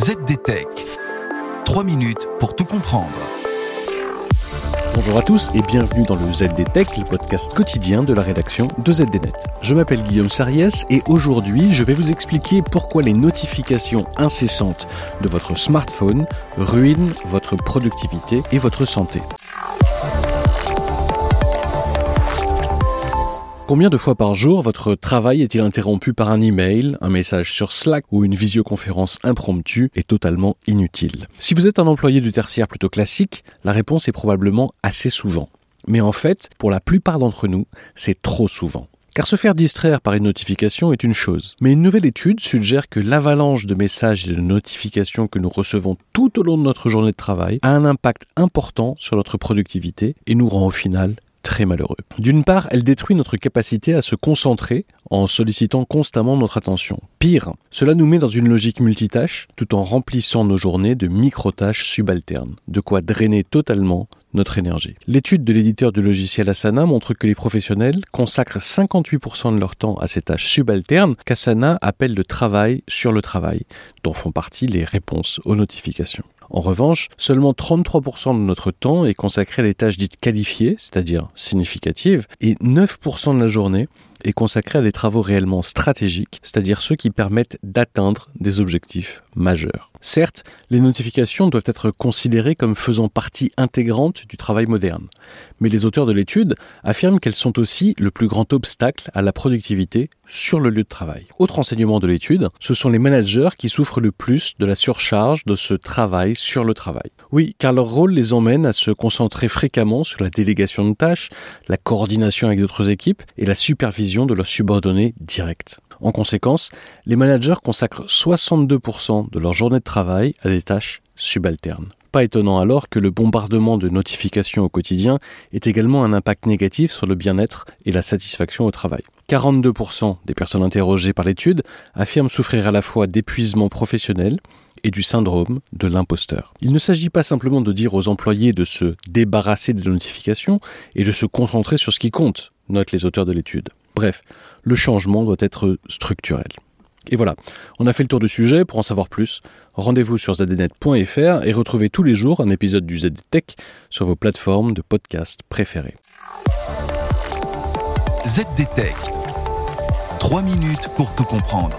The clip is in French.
ZDTech. 3 minutes pour tout comprendre. Bonjour à tous et bienvenue dans le ZDTech, le podcast quotidien de la rédaction de ZDNet. Je m'appelle Guillaume Sariès et aujourd'hui je vais vous expliquer pourquoi les notifications incessantes de votre smartphone ruinent votre productivité et votre santé. Combien de fois par jour votre travail est-il interrompu par un email, un message sur Slack ou une visioconférence impromptue et totalement inutile? Si vous êtes un employé du tertiaire plutôt classique, la réponse est probablement assez souvent. Mais en fait, pour la plupart d'entre nous, c'est trop souvent. Car se faire distraire par une notification est une chose. Mais une nouvelle étude suggère que l'avalanche de messages et de notifications que nous recevons tout au long de notre journée de travail a un impact important sur notre productivité et nous rend au final très malheureux. D'une part, elle détruit notre capacité à se concentrer en sollicitant constamment notre attention. Pire, cela nous met dans une logique multitâche tout en remplissant nos journées de micro-tâches subalternes, de quoi drainer totalement notre énergie. L'étude de l'éditeur du logiciel Asana montre que les professionnels consacrent 58% de leur temps à ces tâches subalternes qu'Asana appelle le travail sur le travail, dont font partie les réponses aux notifications. En revanche, seulement 33% de notre temps est consacré à des tâches dites qualifiées, c'est-à-dire significatives, et 9% de la journée est consacré à des travaux réellement stratégiques, c'est-à-dire ceux qui permettent d'atteindre des objectifs majeurs. Certes, les notifications doivent être considérées comme faisant partie intégrante du travail moderne, mais les auteurs de l'étude affirment qu'elles sont aussi le plus grand obstacle à la productivité sur le lieu de travail. Autre enseignement de l'étude, ce sont les managers qui souffrent le plus de la surcharge de ce travail sur le travail. Oui, car leur rôle les emmène à se concentrer fréquemment sur la délégation de tâches, la coordination avec d'autres équipes et la supervision de leurs subordonnés directs. En conséquence, les managers consacrent 62% de leur journée de travail à des tâches subalternes. Pas étonnant alors que le bombardement de notifications au quotidien ait également un impact négatif sur le bien-être et la satisfaction au travail. 42% des personnes interrogées par l'étude affirment souffrir à la fois d'épuisement professionnel et du syndrome de l'imposteur. Il ne s'agit pas simplement de dire aux employés de se débarrasser des notifications et de se concentrer sur ce qui compte, notent les auteurs de l'étude. Bref, le changement doit être structurel. Et voilà, on a fait le tour du sujet. Pour en savoir plus, rendez-vous sur zdnet.fr et retrouvez tous les jours un épisode du ZDTech sur vos plateformes de podcast préférées. ZDTech. 3 minutes pour tout comprendre.